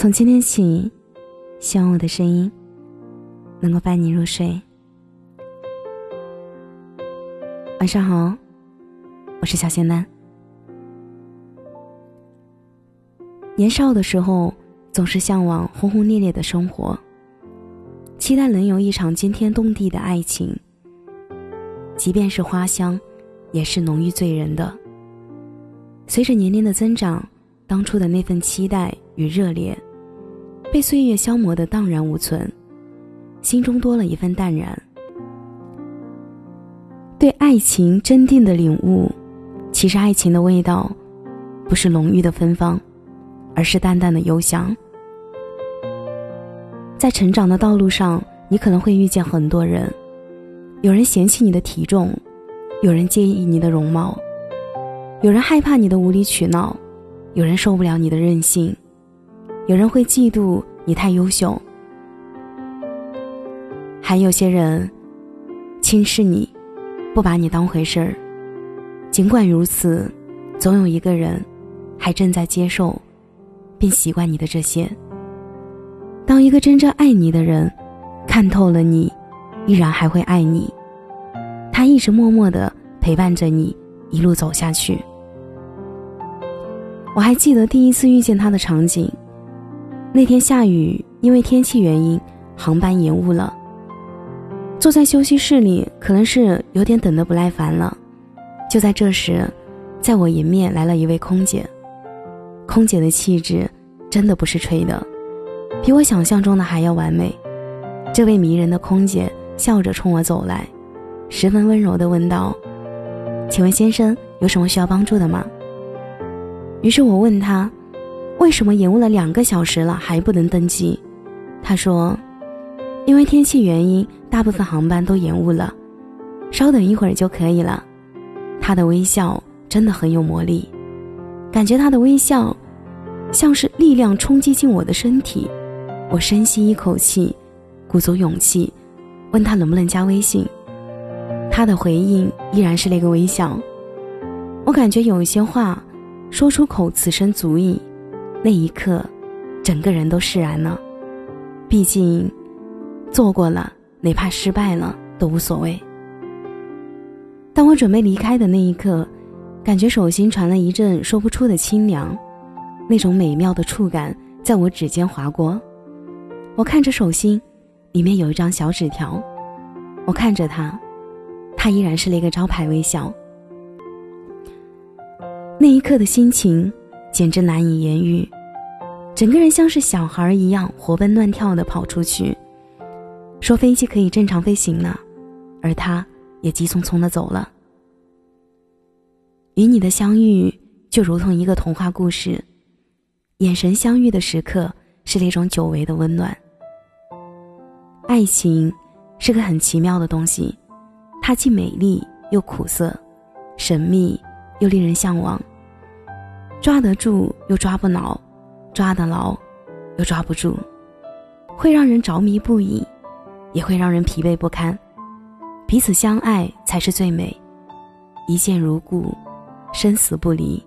从今天起，希望我的声音能够伴你入睡。晚上好，我是小仙丹。年少的时候，总是向往轰轰烈烈的生活，期待能有一场惊天动地的爱情。即便是花香，也是浓郁醉人的。随着年龄的增长，当初的那份期待与热烈。被岁月消磨的荡然无存，心中多了一份淡然。对爱情真定的领悟，其实爱情的味道，不是浓郁的芬芳，而是淡淡的幽香。在成长的道路上，你可能会遇见很多人，有人嫌弃你的体重，有人介意你的容貌，有人害怕你的无理取闹，有人受不了你的任性。有人会嫉妒你太优秀，还有些人轻视你，不把你当回事儿。尽管如此，总有一个人还正在接受并习惯你的这些。当一个真正爱你的人看透了你，依然还会爱你，他一直默默的陪伴着你一路走下去。我还记得第一次遇见他的场景。那天下雨，因为天气原因，航班延误了。坐在休息室里，可能是有点等得不耐烦了。就在这时，在我迎面来了一位空姐。空姐的气质真的不是吹的，比我想象中的还要完美。这位迷人的空姐笑着冲我走来，十分温柔地问道：“请问先生有什么需要帮助的吗？”于是我问他。为什么延误了两个小时了还不能登机？他说：“因为天气原因，大部分航班都延误了，稍等一会儿就可以了。”他的微笑真的很有魔力，感觉他的微笑像是力量冲击进我的身体。我深吸一口气，鼓足勇气，问他能不能加微信。他的回应依然是那个微笑。我感觉有一些话说出口，此生足矣。那一刻，整个人都释然了。毕竟，做过了，哪怕失败了都无所谓。当我准备离开的那一刻，感觉手心传了一阵说不出的清凉，那种美妙的触感在我指尖划过。我看着手心，里面有一张小纸条。我看着他，他依然是那个招牌微笑。那一刻的心情。简直难以言喻，整个人像是小孩一样活蹦乱跳的跑出去，说飞机可以正常飞行了，而他也急匆匆的走了。与你的相遇就如同一个童话故事，眼神相遇的时刻是那种久违的温暖。爱情是个很奇妙的东西，它既美丽又苦涩，神秘又令人向往。抓得住又抓不牢，抓得牢又抓不住，会让人着迷不已，也会让人疲惫不堪。彼此相爱才是最美，一见如故，生死不离。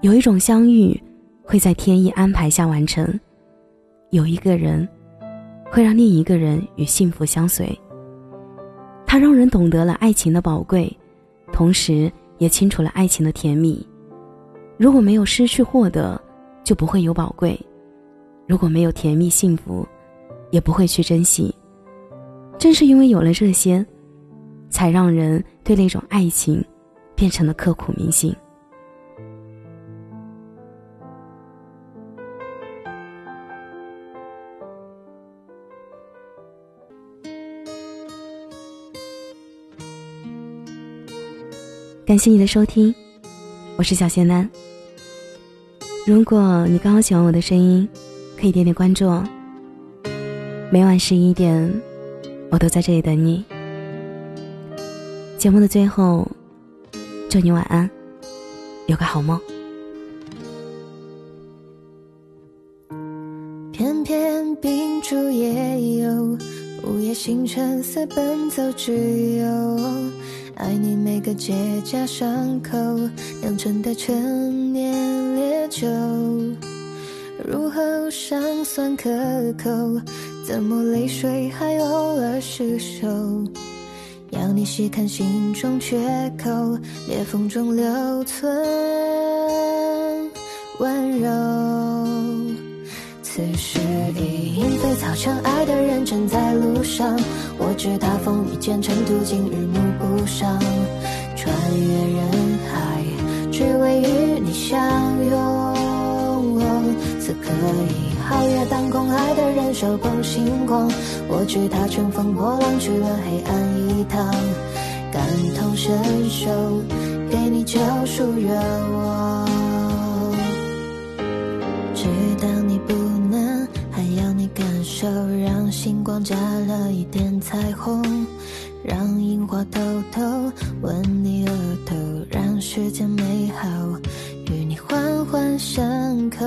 有一种相遇会在天意安排下完成，有一个人会让另一个人与幸福相随。他让人懂得了爱情的宝贵，同时也清楚了爱情的甜蜜。如果没有失去获得，就不会有宝贵；如果没有甜蜜幸福，也不会去珍惜。正是因为有了这些，才让人对那种爱情变成了刻骨铭心。感谢你的收听，我是小仙男。如果你刚好喜欢我的声音，可以点点关注哦。每晚十一点，我都在这里等你。节目的最后，祝你晚安，有个好梦。偏偏秉烛夜游，午夜星辰似奔走之友。爱你每个结痂伤口酿成的陈年烈酒，如何酸酸可口？怎么泪水还偶尔失守？要你细看心中缺口，裂缝中留存温柔。此时已莺飞草长，爱的人正在路上。我知他风雨兼程，途经日暮不赏，穿越人皓月当空，爱的人手捧星光。我知他乘风破浪去了黑暗一趟，感同身受，给你救赎愿望。知道你不能，还要你感受，让星光加了一点彩虹，让樱花偷偷吻你额头，让世间美好与你环环相扣。